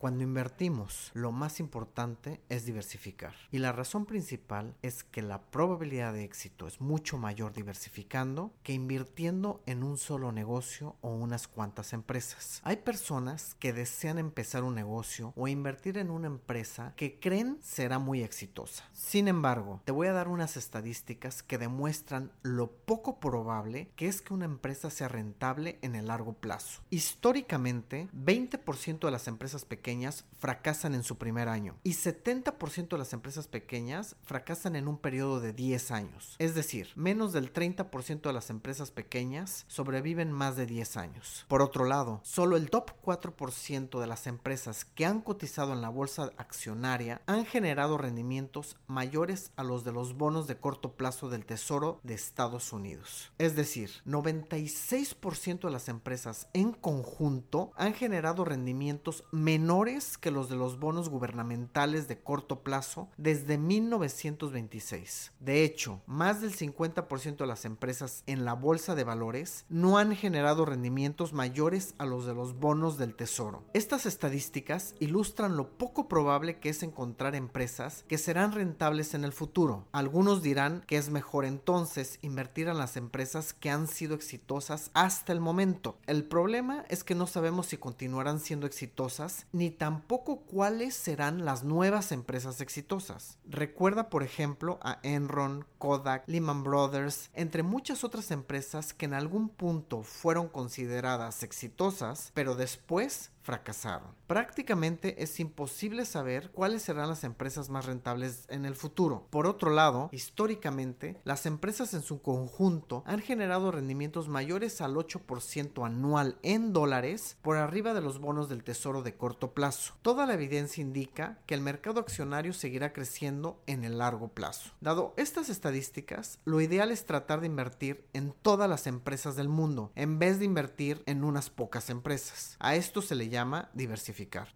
Cuando invertimos, lo más importante es diversificar. Y la razón principal es que la probabilidad de éxito es mucho mayor diversificando que invirtiendo en un solo negocio o unas cuantas empresas. Hay personas que desean empezar un negocio o invertir en una empresa que creen será muy exitosa. Sin embargo, te voy a dar unas estadísticas que demuestran lo poco probable que es que una empresa sea rentable en el largo plazo. Históricamente, 20% de las empresas pequeñas fracasan en su primer año y 70% de las empresas pequeñas fracasan en un periodo de 10 años. Es decir, menos del 30% de las empresas pequeñas sobreviven más de 10 años. Por otro lado, solo el top 4% de las empresas que han cotizado en la bolsa accionaria han generado rendimientos mayores a los de los bonos de corto plazo del Tesoro de Estados Unidos. Es decir, 96% de las empresas en conjunto han generado rendimientos menores que los de los bonos gubernamentales de corto plazo desde 1926. De hecho, más del 50% de las empresas en la bolsa de valores no han generado rendimientos mayores a los de los bonos del tesoro. Estas estadísticas ilustran lo poco probable que es encontrar empresas que serán rentables en el futuro. Algunos dirán que es mejor entonces invertir en las empresas que han sido exitosas hasta el momento. El problema es que no sabemos si continuarán siendo exitosas tampoco cuáles serán las nuevas empresas exitosas. Recuerda, por ejemplo, a Enron, Kodak, Lehman Brothers, entre muchas otras empresas que en algún punto fueron consideradas exitosas, pero después fracasaron. Prácticamente es imposible saber cuáles serán las empresas más rentables en el futuro. Por otro lado, históricamente, las empresas en su conjunto han generado rendimientos mayores al 8% anual en dólares por arriba de los bonos del tesoro de corto plazo. Toda la evidencia indica que el mercado accionario seguirá creciendo en el largo plazo. Dado estas estadísticas, lo ideal es tratar de invertir en todas las empresas del mundo en vez de invertir en unas pocas empresas. A esto se le llama diversificar.